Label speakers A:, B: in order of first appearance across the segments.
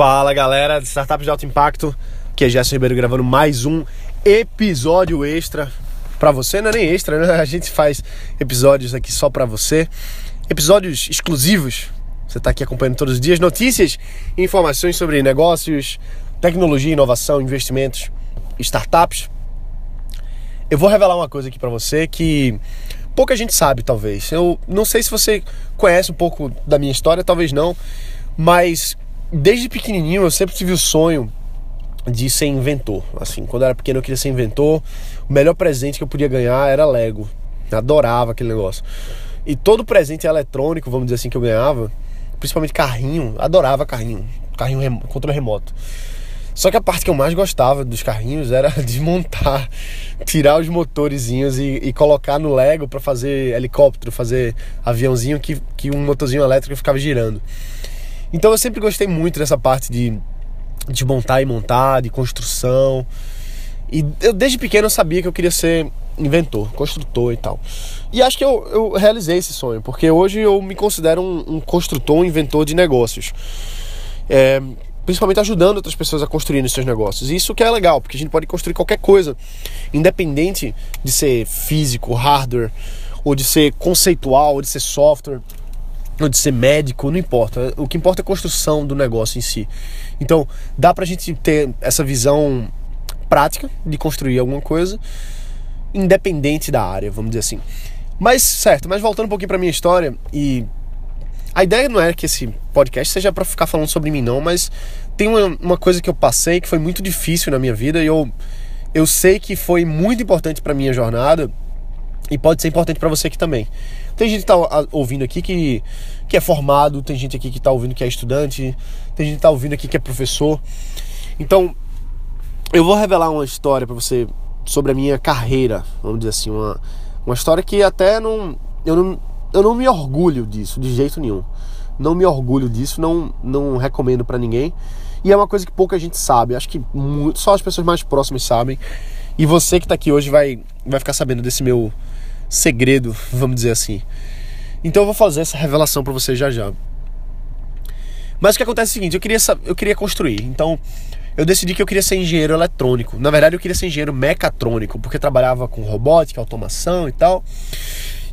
A: Fala galera de Startups de Alto Impacto, que é Gerson Ribeiro gravando mais um episódio extra para você, não é nem extra, né? A gente faz episódios aqui só para você, episódios exclusivos. Você está aqui acompanhando todos os dias notícias e informações sobre negócios, tecnologia, inovação, investimentos, startups. Eu vou revelar uma coisa aqui para você que pouca gente sabe, talvez. Eu não sei se você conhece um pouco da minha história, talvez não, mas desde pequenininho eu sempre tive o sonho de ser inventor. Assim, quando eu era pequeno eu queria ser inventor. O melhor presente que eu podia ganhar era Lego. Eu adorava aquele negócio. E todo presente eletrônico, vamos dizer assim, que eu ganhava, principalmente carrinho, adorava carrinho, carrinho rem controle remoto. Só que a parte que eu mais gostava dos carrinhos era desmontar, tirar os motorzinhos e, e colocar no Lego para fazer helicóptero, fazer aviãozinho que, que um motorzinho elétrico ficava girando. Então eu sempre gostei muito dessa parte de, de montar e montar, de construção. E eu desde pequeno eu sabia que eu queria ser inventor, construtor e tal. E acho que eu, eu realizei esse sonho, porque hoje eu me considero um, um construtor, um inventor de negócios. É, principalmente ajudando outras pessoas a construírem seus negócios. E isso que é legal, porque a gente pode construir qualquer coisa, independente de ser físico, hardware, ou de ser conceitual, ou de ser software ou de ser médico, não importa. O que importa é a construção do negócio em si. Então, dá pra gente ter essa visão prática de construir alguma coisa, independente da área, vamos dizer assim. Mas, certo, mas voltando um pouquinho pra minha história, e a ideia não é que esse podcast seja para ficar falando sobre mim, não, mas tem uma, uma coisa que eu passei que foi muito difícil na minha vida e eu, eu sei que foi muito importante para minha jornada e pode ser importante para você aqui também. Tem gente que tá ouvindo aqui que, que é formado, tem gente aqui que tá ouvindo que é estudante, tem gente que tá ouvindo aqui que é professor. Então, eu vou revelar uma história para você sobre a minha carreira, vamos dizer assim, uma, uma história que até não eu, não. eu não me orgulho disso, de jeito nenhum. Não me orgulho disso, não, não recomendo para ninguém. E é uma coisa que pouca gente sabe. Acho que muito, só as pessoas mais próximas sabem. E você que está aqui hoje vai, vai ficar sabendo desse meu segredo, vamos dizer assim. Então eu vou fazer essa revelação para você já já. Mas o que acontece é o seguinte, eu queria, eu queria construir. Então eu decidi que eu queria ser engenheiro eletrônico. Na verdade eu queria ser engenheiro mecatrônico, porque trabalhava com robótica, automação e tal.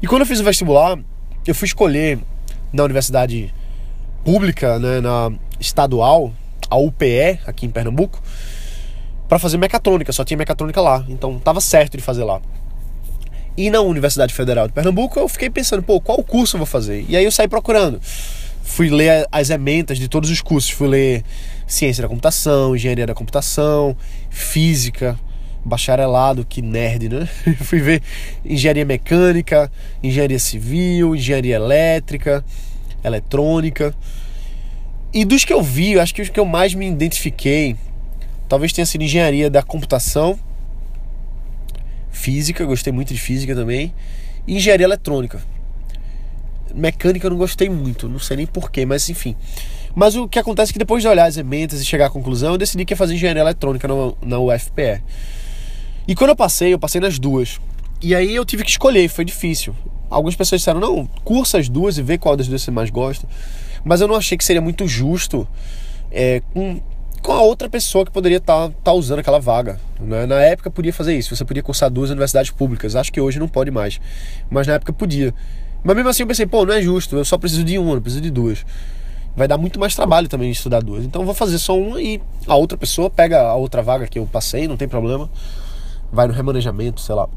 A: E quando eu fiz o vestibular, eu fui escolher na universidade pública, né, na estadual, a UPE, aqui em Pernambuco, para fazer mecatrônica, só tinha mecatrônica lá. Então tava certo de fazer lá. E na Universidade Federal de Pernambuco eu fiquei pensando, pô, qual curso eu vou fazer? E aí eu saí procurando. Fui ler as ementas de todos os cursos. Fui ler Ciência da Computação, Engenharia da Computação, Física, bacharelado, que nerd, né? Fui ver Engenharia Mecânica, Engenharia Civil, Engenharia Elétrica, Eletrônica. E dos que eu vi, acho que os que eu mais me identifiquei, talvez tenha sido Engenharia da Computação Física, gostei muito de física também. E engenharia eletrônica. Mecânica eu não gostei muito, não sei nem porquê, mas enfim. Mas o que acontece é que depois de olhar as emendas e chegar à conclusão, eu decidi que ia fazer engenharia eletrônica na, na UFPE. E quando eu passei, eu passei nas duas. E aí eu tive que escolher, foi difícil. Algumas pessoas disseram, não, cursa as duas e vê qual das duas você mais gosta. Mas eu não achei que seria muito justo é, com com a outra pessoa que poderia estar tá, tá usando aquela vaga. Né? Na época podia fazer isso, você podia cursar duas universidades públicas. Acho que hoje não pode mais, mas na época podia. Mas mesmo assim eu pensei, pô, não é justo, eu só preciso de uma, não preciso de duas. Vai dar muito mais trabalho também estudar duas. Então eu vou fazer só uma e a outra pessoa pega a outra vaga que eu passei, não tem problema. Vai no remanejamento, sei lá.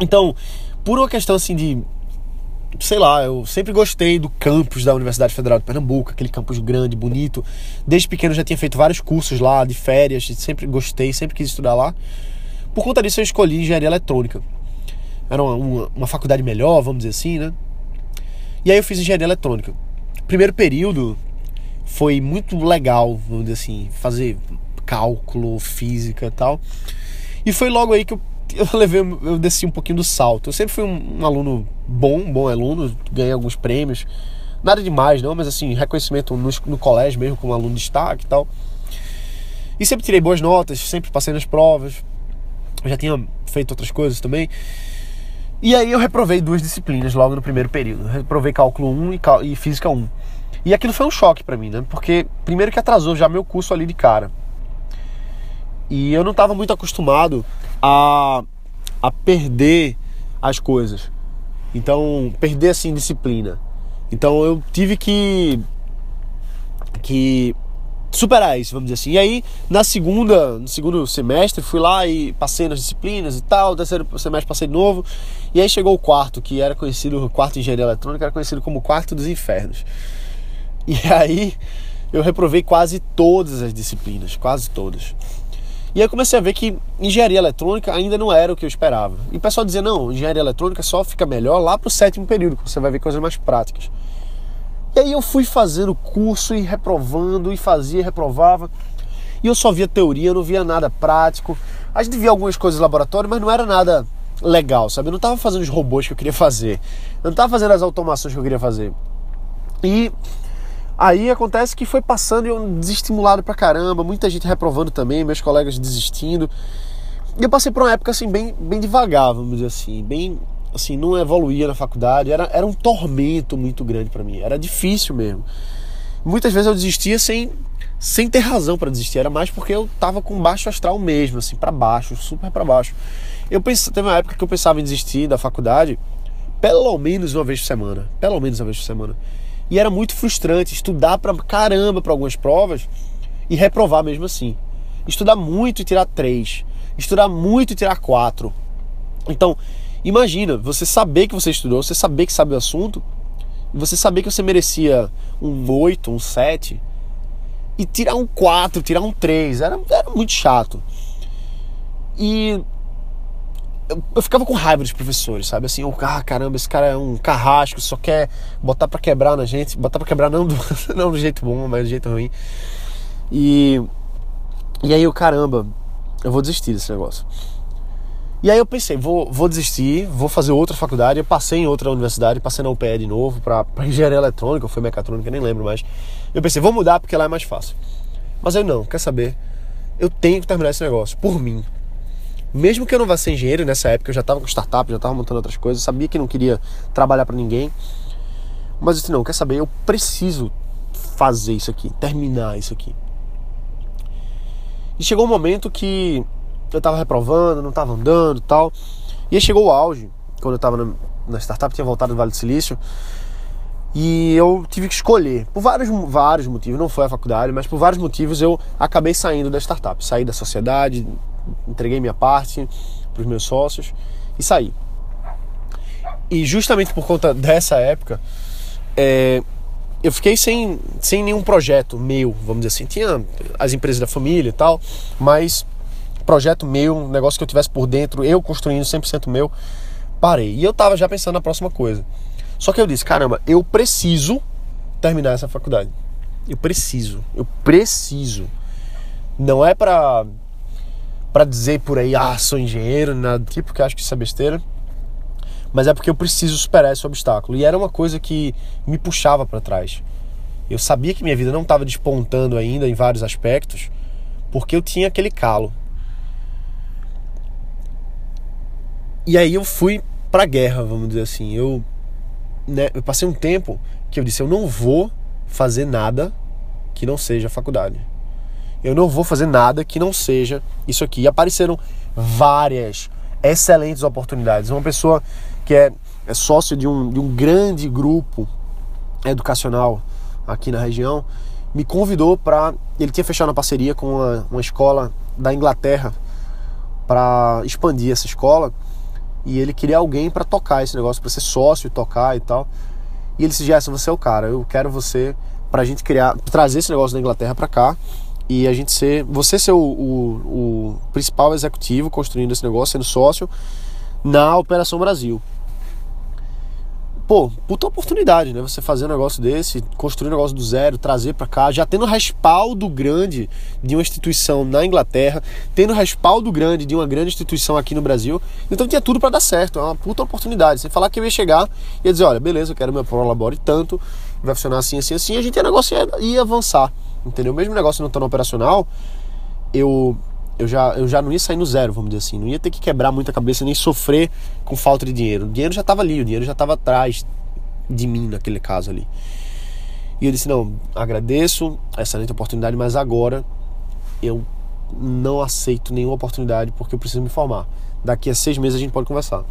A: Então, por uma questão assim de sei lá, eu sempre gostei do campus da Universidade Federal de Pernambuco, aquele campus grande, bonito. Desde pequeno já tinha feito vários cursos lá, de férias, sempre gostei, sempre quis estudar lá. Por conta disso eu escolhi engenharia eletrônica. Era uma, uma, uma faculdade melhor, vamos dizer assim, né? E aí eu fiz engenharia eletrônica. Primeiro período foi muito legal, vamos dizer assim, fazer cálculo, física e tal. E foi logo aí que eu eu levei, eu desci um pouquinho do salto. Eu sempre fui um, um aluno bom, bom aluno, ganhei alguns prêmios. Nada demais, não, mas assim, reconhecimento no, no colégio mesmo, como aluno de destaque e tal. E sempre tirei boas notas, sempre passei nas provas. Eu já tinha feito outras coisas também. E aí eu reprovei duas disciplinas logo no primeiro período. reprovei cálculo 1 e, e física 1. E aquilo foi um choque para mim, né? Porque primeiro que atrasou já meu curso ali de cara. E eu não estava muito acostumado a, a perder as coisas. Então, perder assim disciplina. Então eu tive que que superar isso, vamos dizer assim. E aí, na segunda, no segundo semestre, fui lá e passei nas disciplinas e tal. terceiro semestre passei de novo. E aí chegou o quarto, que era conhecido, o quarto de engenharia eletrônica, era conhecido como quarto dos infernos. E aí eu reprovei quase todas as disciplinas, quase todas. E aí eu comecei a ver que engenharia eletrônica ainda não era o que eu esperava. E o pessoal dizia, não, engenharia eletrônica só fica melhor lá pro sétimo período, que você vai ver coisas mais práticas. E aí eu fui fazendo curso e reprovando, e fazia, reprovava. E eu só via teoria, não via nada prático. A gente via algumas coisas no laboratório, mas não era nada legal, sabe? Eu não estava fazendo os robôs que eu queria fazer. Eu não estava fazendo as automações que eu queria fazer. E aí acontece que foi passando e eu desestimulado pra caramba, muita gente reprovando também, meus colegas desistindo. E eu passei por uma época assim bem, bem devagar, vamos dizer assim, bem assim, não evoluía na faculdade, era, era um tormento muito grande para mim, era difícil mesmo. Muitas vezes eu desistia sem, sem ter razão para desistir, era mais porque eu tava com baixo astral mesmo, assim, para baixo, super para baixo. Eu pensei, teve uma época que eu pensava em desistir da faculdade pelo menos uma vez por semana, pelo menos uma vez por semana. E era muito frustrante estudar pra caramba para algumas provas e reprovar mesmo assim. Estudar muito e tirar três, estudar muito e tirar quatro. Então, Imagina, você saber que você estudou, você saber que sabe o assunto, você saber que você merecia um 8, um 7, e tirar um 4, tirar um 3, era, era muito chato. E eu, eu, ficava com raiva dos professores, sabe? Assim, eu, ah, caramba, esse cara é um carrasco, só quer botar para quebrar na gente, botar para quebrar não do, não do jeito bom, mas do jeito ruim. E, e aí eu, caramba, eu vou desistir desse negócio. E aí eu pensei, vou, vou desistir, vou fazer outra faculdade. Eu passei em outra universidade, passei na UPE de novo para engenharia eletrônica, ou foi mecatrônica, nem lembro mais. Eu pensei, vou mudar porque lá é mais fácil. Mas eu não, quer saber? Eu tenho que terminar esse negócio, por mim. Mesmo que eu não vá ser engenheiro nessa época, eu já estava com startup, já estava montando outras coisas, sabia que não queria trabalhar para ninguém. Mas eu disse, não, quer saber? Eu preciso fazer isso aqui, terminar isso aqui. E chegou um momento que eu tava reprovando, não tava andando tal. E aí chegou o auge, quando eu tava na, na startup, tinha voltado do Vale do Silício. E eu tive que escolher, por vários, vários motivos, não foi a faculdade, mas por vários motivos eu acabei saindo da startup. Saí da sociedade, entreguei minha parte para os meus sócios e saí. E justamente por conta dessa época, é, eu fiquei sem, sem nenhum projeto meu, vamos dizer assim. Tinha as empresas da família e tal, mas projeto meu, um negócio que eu tivesse por dentro, eu construindo 100% meu, parei. E eu tava já pensando na próxima coisa. Só que eu disse, caramba, eu preciso terminar essa faculdade. Eu preciso, eu preciso. Não é pra, pra dizer por aí, ah, sou engenheiro, nada do tipo, que acho que isso é besteira. Mas é porque eu preciso superar esse obstáculo. E era uma coisa que me puxava para trás. Eu sabia que minha vida não estava despontando ainda em vários aspectos, porque eu tinha aquele calo. E aí eu fui pra guerra, vamos dizer assim. Eu, né, eu passei um tempo que eu disse: eu não vou fazer nada que não seja faculdade. Eu não vou fazer nada que não seja isso aqui. E apareceram várias excelentes oportunidades. Uma pessoa que é, é sócio de um, de um grande grupo educacional aqui na região me convidou para. Ele tinha fechado uma parceria com uma, uma escola da Inglaterra para expandir essa escola e ele queria alguém para tocar esse negócio, para ser sócio e tocar e tal. E ele disse: Gerson, você é o cara, eu quero você pra gente criar, trazer esse negócio da Inglaterra para cá e a gente ser, você ser o, o, o principal executivo construindo esse negócio, sendo sócio na Operação Brasil pô, puta oportunidade, né? Você fazer um negócio desse, construir um negócio do zero, trazer para cá, já tendo respaldo grande de uma instituição na Inglaterra, tendo respaldo grande de uma grande instituição aqui no Brasil. Então tinha tudo para dar certo, é uma puta oportunidade. Você falar que eu ia chegar e ia dizer, olha, beleza, eu quero meu prolabore tanto, vai funcionar assim, assim, assim, a gente ia negociar e ia avançar, entendeu? Mesmo o negócio não estando operacional, eu eu já, eu já não ia sair no zero, vamos dizer assim. Não ia ter que quebrar muita cabeça nem sofrer com falta de dinheiro. O dinheiro já estava ali, o dinheiro já estava atrás de mim naquele caso ali. E eu disse: não, agradeço, excelente oportunidade, mas agora eu não aceito nenhuma oportunidade porque eu preciso me formar. Daqui a seis meses a gente pode conversar.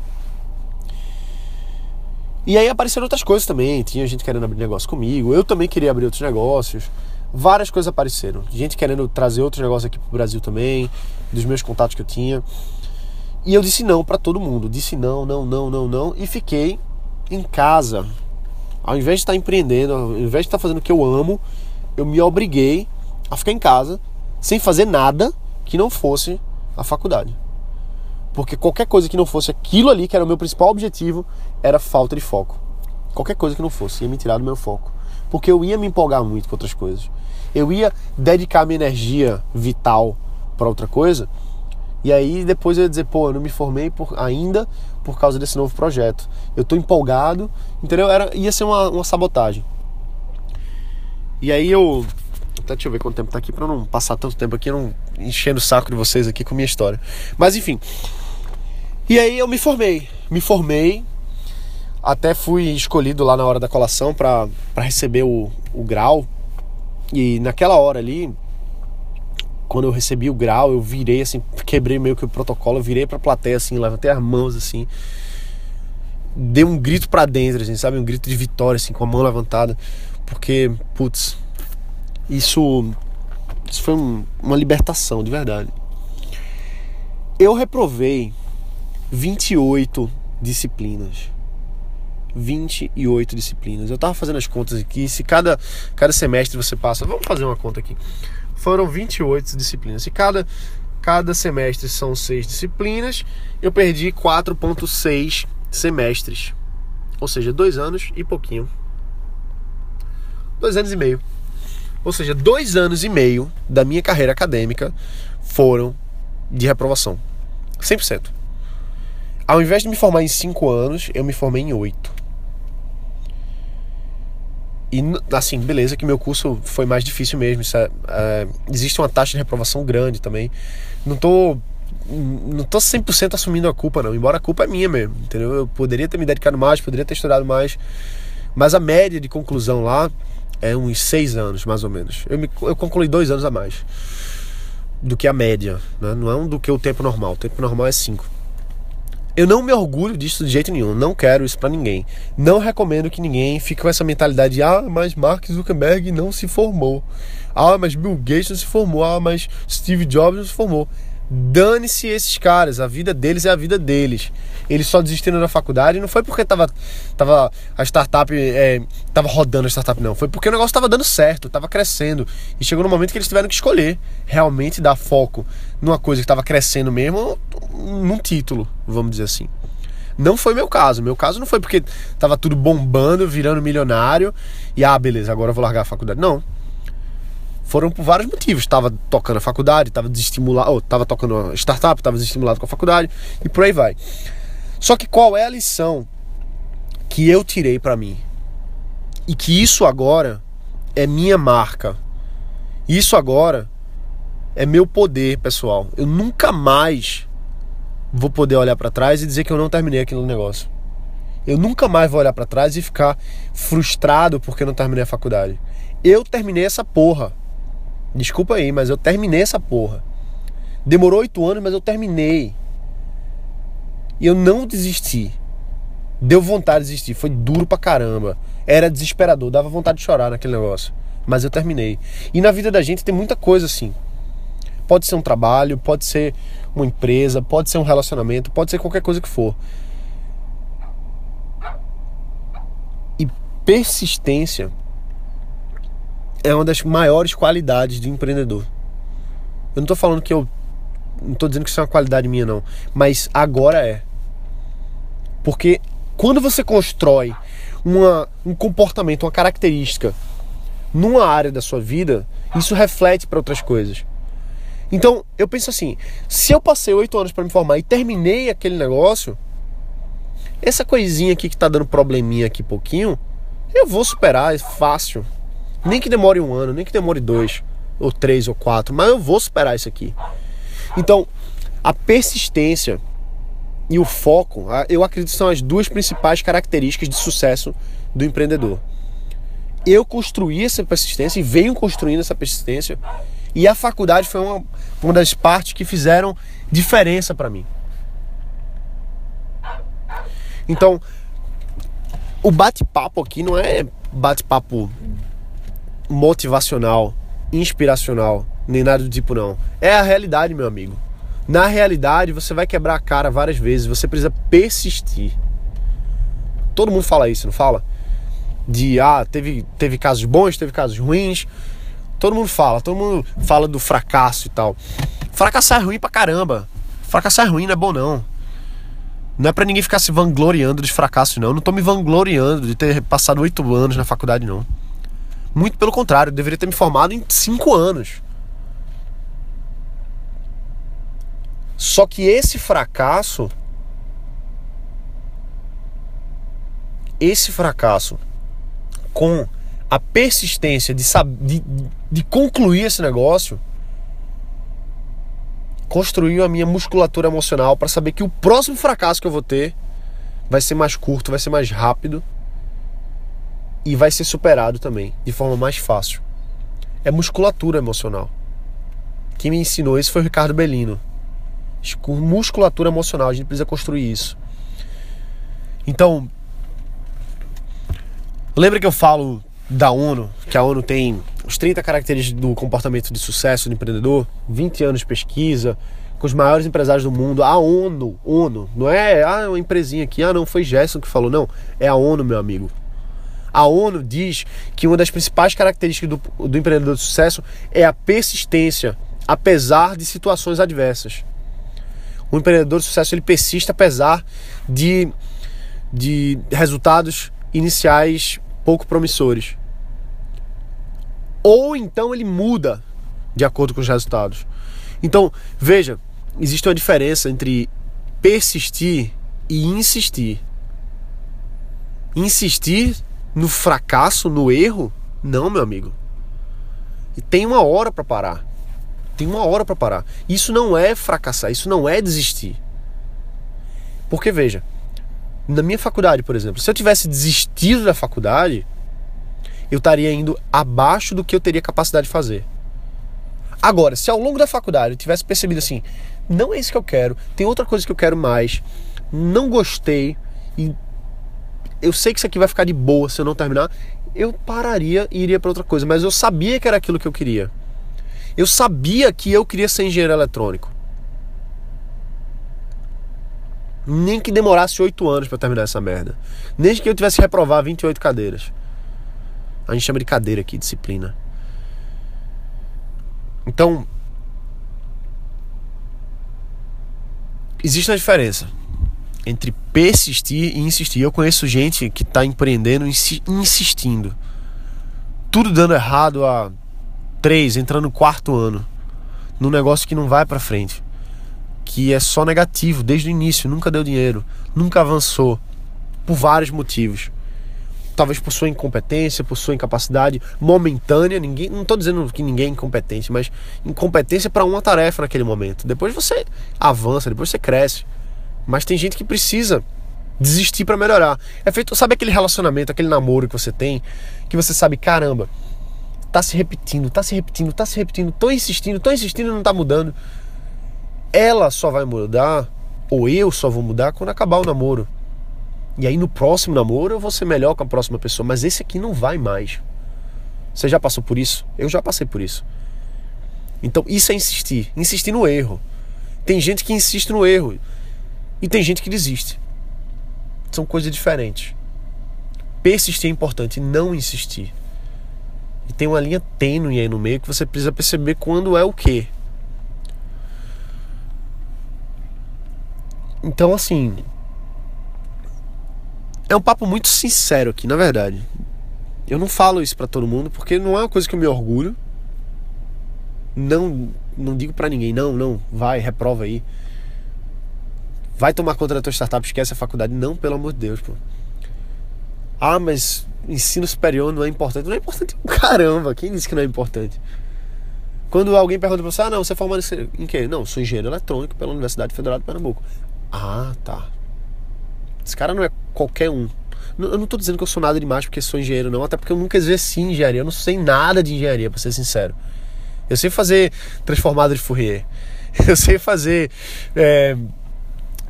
A: E aí apareceram outras coisas também. Tinha gente querendo abrir negócio comigo. Eu também queria abrir outros negócios. Várias coisas apareceram. Gente querendo trazer outros negócios aqui pro Brasil também, dos meus contatos que eu tinha. E eu disse não para todo mundo. Disse não, não, não, não, não. E fiquei em casa. Ao invés de estar empreendendo, ao invés de estar fazendo o que eu amo, eu me obriguei a ficar em casa sem fazer nada que não fosse a faculdade. Porque qualquer coisa que não fosse aquilo ali, que era o meu principal objetivo, era falta de foco. Qualquer coisa que não fosse, ia me tirar do meu foco. Porque eu ia me empolgar muito com outras coisas. Eu ia dedicar minha energia vital para outra coisa. E aí depois eu ia dizer, pô, eu não me formei por, ainda por causa desse novo projeto. Eu tô empolgado, entendeu? Era, ia ser uma, uma sabotagem. E aí eu até deixa eu ver quanto tempo tá aqui pra não passar tanto tempo aqui, não enchendo o saco de vocês aqui com minha história. Mas enfim. E aí eu me formei. Me formei. Até fui escolhido lá na hora da colação para receber o, o grau. E naquela hora ali, quando eu recebi o grau, eu virei assim, quebrei meio que o protocolo, eu virei pra plateia assim, levantei as mãos assim. Dei um grito para dentro, assim, sabe? Um grito de vitória, assim, com a mão levantada. Porque, putz, isso, isso foi um, uma libertação, de verdade. Eu reprovei 28 disciplinas. 28 disciplinas. Eu tava fazendo as contas aqui, se cada, cada semestre você passa, vamos fazer uma conta aqui. Foram 28 disciplinas. Se cada, cada semestre são 6 disciplinas, eu perdi 4.6 semestres. Ou seja, dois anos e pouquinho. Dois anos e meio. Ou seja, dois anos e meio da minha carreira acadêmica foram de reprovação. 100%. Ao invés de me formar em cinco anos, eu me formei em oito. E assim, beleza que meu curso foi mais difícil mesmo. É, é, existe uma taxa de reprovação grande também. Não tô não tô 100% assumindo a culpa não, embora a culpa é minha mesmo, entendeu? Eu poderia ter me dedicado mais, poderia ter estudado mais, mas a média de conclusão lá é uns seis anos, mais ou menos. Eu, me, eu concluí dois anos a mais do que a média, né? não é um do que o tempo normal. O tempo normal é cinco. Eu não me orgulho disso de jeito nenhum, não quero isso para ninguém. Não recomendo que ninguém fique com essa mentalidade de ah, mas Mark Zuckerberg não se formou. Ah, mas Bill Gates não se formou. Ah, mas Steve Jobs não se formou. Dane-se esses caras, a vida deles é a vida deles. Eles só desistiram da faculdade não foi porque tava, tava a startup é, tava rodando a startup, não. Foi porque o negócio tava dando certo, tava crescendo. E chegou no momento que eles tiveram que escolher realmente dar foco numa coisa que tava crescendo mesmo, num título, vamos dizer assim. Não foi meu caso. Meu caso não foi porque tava tudo bombando, virando milionário e ah, beleza, agora eu vou largar a faculdade. Não foram por vários motivos. Estava tocando a faculdade, estava desestimulado, ou estava tocando startup, estava desestimulado com a faculdade e por aí vai. Só que qual é a lição que eu tirei para mim? E que isso agora é minha marca. Isso agora é meu poder, pessoal. Eu nunca mais vou poder olhar para trás e dizer que eu não terminei aquele negócio. Eu nunca mais vou olhar para trás e ficar frustrado porque não terminei a faculdade. Eu terminei essa porra. Desculpa aí, mas eu terminei essa porra. Demorou oito anos, mas eu terminei. E eu não desisti. Deu vontade de desistir. Foi duro pra caramba. Era desesperador. Dava vontade de chorar naquele negócio. Mas eu terminei. E na vida da gente tem muita coisa assim. Pode ser um trabalho, pode ser uma empresa, pode ser um relacionamento, pode ser qualquer coisa que for. E persistência é uma das maiores qualidades de empreendedor. Eu não estou falando que eu. Não estou dizendo que isso é uma qualidade minha, não. Mas agora é. Porque quando você constrói uma, um comportamento, uma característica numa área da sua vida, isso reflete para outras coisas. Então, eu penso assim: se eu passei oito anos para me formar e terminei aquele negócio, essa coisinha aqui que está dando probleminha aqui pouquinho, eu vou superar, é fácil. Nem que demore um ano, nem que demore dois, ou três, ou quatro, mas eu vou superar isso aqui. Então, a persistência e o foco, eu acredito que são as duas principais características de sucesso do empreendedor. eu construí essa persistência e venho construindo essa persistência. E a faculdade foi uma, uma das partes que fizeram diferença para mim. Então, o bate-papo aqui não é bate-papo motivacional, inspiracional, nem nada do tipo não. É a realidade, meu amigo. Na realidade, você vai quebrar a cara várias vezes, você precisa persistir. Todo mundo fala isso, não fala? De ah, teve, teve casos bons, teve casos ruins. Todo mundo fala, todo mundo fala do fracasso e tal. Fracassar é ruim pra caramba. Fracassar é ruim, não é bom não. Não é para ninguém ficar se vangloriando de fracasso, não. Eu não tô me vangloriando de ter passado oito anos na faculdade, não. Muito pelo contrário, eu deveria ter me formado em cinco anos. Só que esse fracasso. Esse fracasso com a persistência de, de, de concluir esse negócio construiu a minha musculatura emocional para saber que o próximo fracasso que eu vou ter vai ser mais curto, vai ser mais rápido e vai ser superado também de forma mais fácil. É musculatura emocional. Quem me ensinou isso foi o Ricardo Bellino. Musculatura emocional, a gente precisa construir isso. Então, lembra que eu falo da ONU, que a ONU tem os 30 caracteres do comportamento de sucesso do empreendedor, 20 anos de pesquisa, com os maiores empresários do mundo, a ONU, ONU, não é ah, uma empresinha aqui, ah não, foi Gerson que falou, não, é a ONU, meu amigo. A ONU diz que uma das principais características do, do empreendedor de sucesso é a persistência, apesar de situações adversas. O empreendedor de sucesso ele persiste apesar de, de resultados iniciais pouco promissores. Ou então ele muda de acordo com os resultados. Então, veja, existe uma diferença entre persistir e insistir. Insistir no fracasso, no erro? Não, meu amigo. E tem uma hora para parar. Tem uma hora para parar. Isso não é fracassar, isso não é desistir. Porque veja, na minha faculdade, por exemplo, se eu tivesse desistido da faculdade, eu estaria indo abaixo do que eu teria capacidade de fazer. Agora, se ao longo da faculdade eu tivesse percebido assim, não é isso que eu quero, tem outra coisa que eu quero mais, não gostei e eu sei que isso aqui vai ficar de boa se eu não terminar, eu pararia e iria para outra coisa, mas eu sabia que era aquilo que eu queria. Eu sabia que eu queria ser engenheiro eletrônico. Nem que demorasse oito anos para terminar essa merda. Nem que eu tivesse que reprovar 28 cadeiras. A gente chama de cadeira aqui, disciplina. Então, existe uma diferença entre persistir e insistir. Eu conheço gente que está empreendendo insistindo. Tudo dando errado há três, entrando no quarto ano. Num negócio que não vai para frente que é só negativo desde o início, nunca deu dinheiro, nunca avançou, por vários motivos. Talvez por sua incompetência, por sua incapacidade momentânea, ninguém, não estou dizendo que ninguém é incompetente, mas incompetência para uma tarefa naquele momento. Depois você avança, depois você cresce. Mas tem gente que precisa desistir para melhorar. É feito, sabe aquele relacionamento, aquele namoro que você tem, que você sabe, caramba, tá se repetindo, tá se repetindo, tá se repetindo, tô insistindo, tô insistindo e não tá mudando ela só vai mudar, ou eu só vou mudar quando acabar o namoro. E aí no próximo namoro eu vou ser melhor com a próxima pessoa, mas esse aqui não vai mais. Você já passou por isso? Eu já passei por isso. Então isso é insistir, insistir no erro. Tem gente que insiste no erro e tem gente que desiste. São coisas diferentes. Persistir é importante, não insistir. E tem uma linha tênue aí no meio que você precisa perceber quando é o quê. Então, assim. É um papo muito sincero aqui, na verdade. Eu não falo isso para todo mundo porque não é uma coisa que eu me orgulho. Não, não digo para ninguém, não, não, vai, reprova aí. Vai tomar conta da tua startup, esquece a faculdade. Não, pelo amor de Deus, pô. Ah, mas ensino superior não é importante. Não é importante caramba. Quem disse que não é importante? Quando alguém pergunta pra você, ah, não, você é formado em quê? Não, sou engenheiro eletrônico pela Universidade Federal de Pernambuco. Ah, tá. Esse cara não é qualquer um. Eu não tô dizendo que eu sou nada demais porque sou engenheiro, não, até porque eu nunca exerci engenharia, eu não sei nada de engenharia, para ser sincero. Eu sei fazer transformada de Fourier. Eu sei fazer é,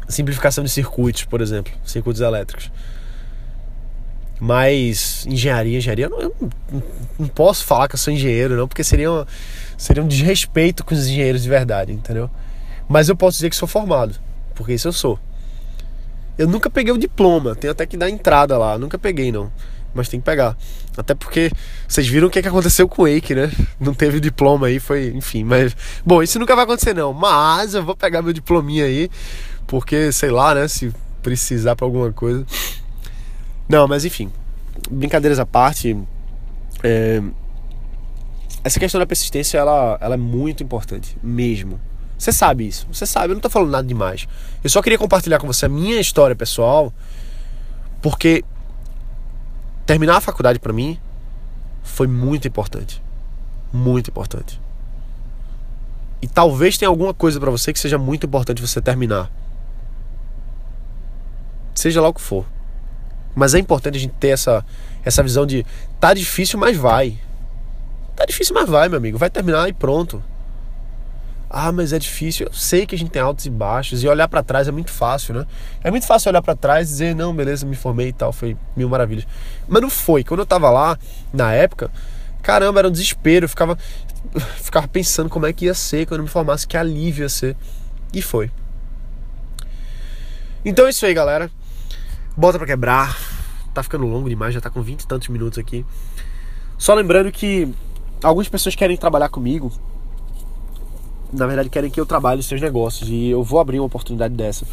A: simplificação de circuitos, por exemplo, circuitos elétricos. Mas engenharia, engenharia, eu não, eu não posso falar que eu sou engenheiro, não, porque seria, uma, seria um desrespeito com os engenheiros de verdade, entendeu? Mas eu posso dizer que sou formado, porque isso eu sou. Eu nunca peguei o diploma, tenho até que dar entrada lá, nunca peguei não, mas tem que pegar. Até porque vocês viram o que, é que aconteceu com o Wake, né? Não teve diploma aí, foi, enfim, mas bom, isso nunca vai acontecer não, mas eu vou pegar meu diplominha aí, porque sei lá, né, se precisar para alguma coisa. Não, mas enfim, brincadeiras à parte, é... essa questão da persistência ela, ela é muito importante, mesmo. Você sabe isso, você sabe, eu não tô falando nada demais. Eu só queria compartilhar com você a minha história pessoal, porque terminar a faculdade para mim foi muito importante. Muito importante. E talvez tenha alguma coisa para você que seja muito importante você terminar. Seja lá o que for. Mas é importante a gente ter essa, essa visão de tá difícil, mas vai. Tá difícil, mas vai, meu amigo. Vai terminar e pronto. Ah, mas é difícil. Eu sei que a gente tem altos e baixos e olhar para trás é muito fácil, né? É muito fácil olhar para trás e dizer, não, beleza, me formei e tal, foi mil maravilhas. Mas não foi. Quando eu tava lá, na época, caramba, era um desespero. Eu ficava, ficava pensando como é que ia ser quando eu me formasse, que alívio ia ser. E foi. Então é isso aí, galera bota para quebrar. Tá ficando longo demais, já tá com 20 e tantos minutos aqui. Só lembrando que algumas pessoas querem trabalhar comigo. Na verdade, querem que eu trabalhe os seus negócios. E eu vou abrir uma oportunidade dessa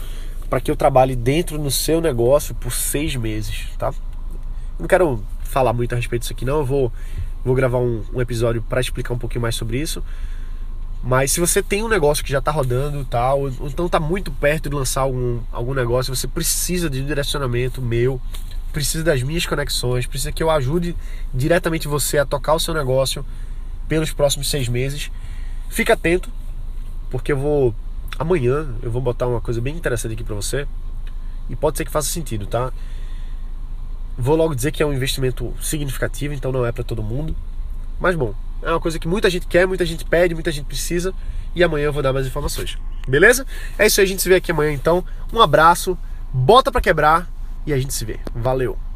A: para que eu trabalhe dentro no seu negócio por seis meses, tá? Não quero falar muito a respeito disso aqui, não. Eu vou, vou gravar um, um episódio para explicar um pouquinho mais sobre isso. Mas se você tem um negócio que já está rodando tal, ou então está muito perto de lançar algum, algum negócio, você precisa de um direcionamento meu, precisa das minhas conexões, precisa que eu ajude diretamente você a tocar o seu negócio pelos próximos seis meses. Fica atento, porque eu vou amanhã eu vou botar uma coisa bem interessante aqui para você e pode ser que faça sentido, tá? Vou logo dizer que é um investimento significativo, então não é para todo mundo. Mas bom, é uma coisa que muita gente quer, muita gente pede, muita gente precisa. E amanhã eu vou dar mais informações. Beleza? É isso aí, a gente se vê aqui amanhã então. Um abraço, bota para quebrar e a gente se vê. Valeu!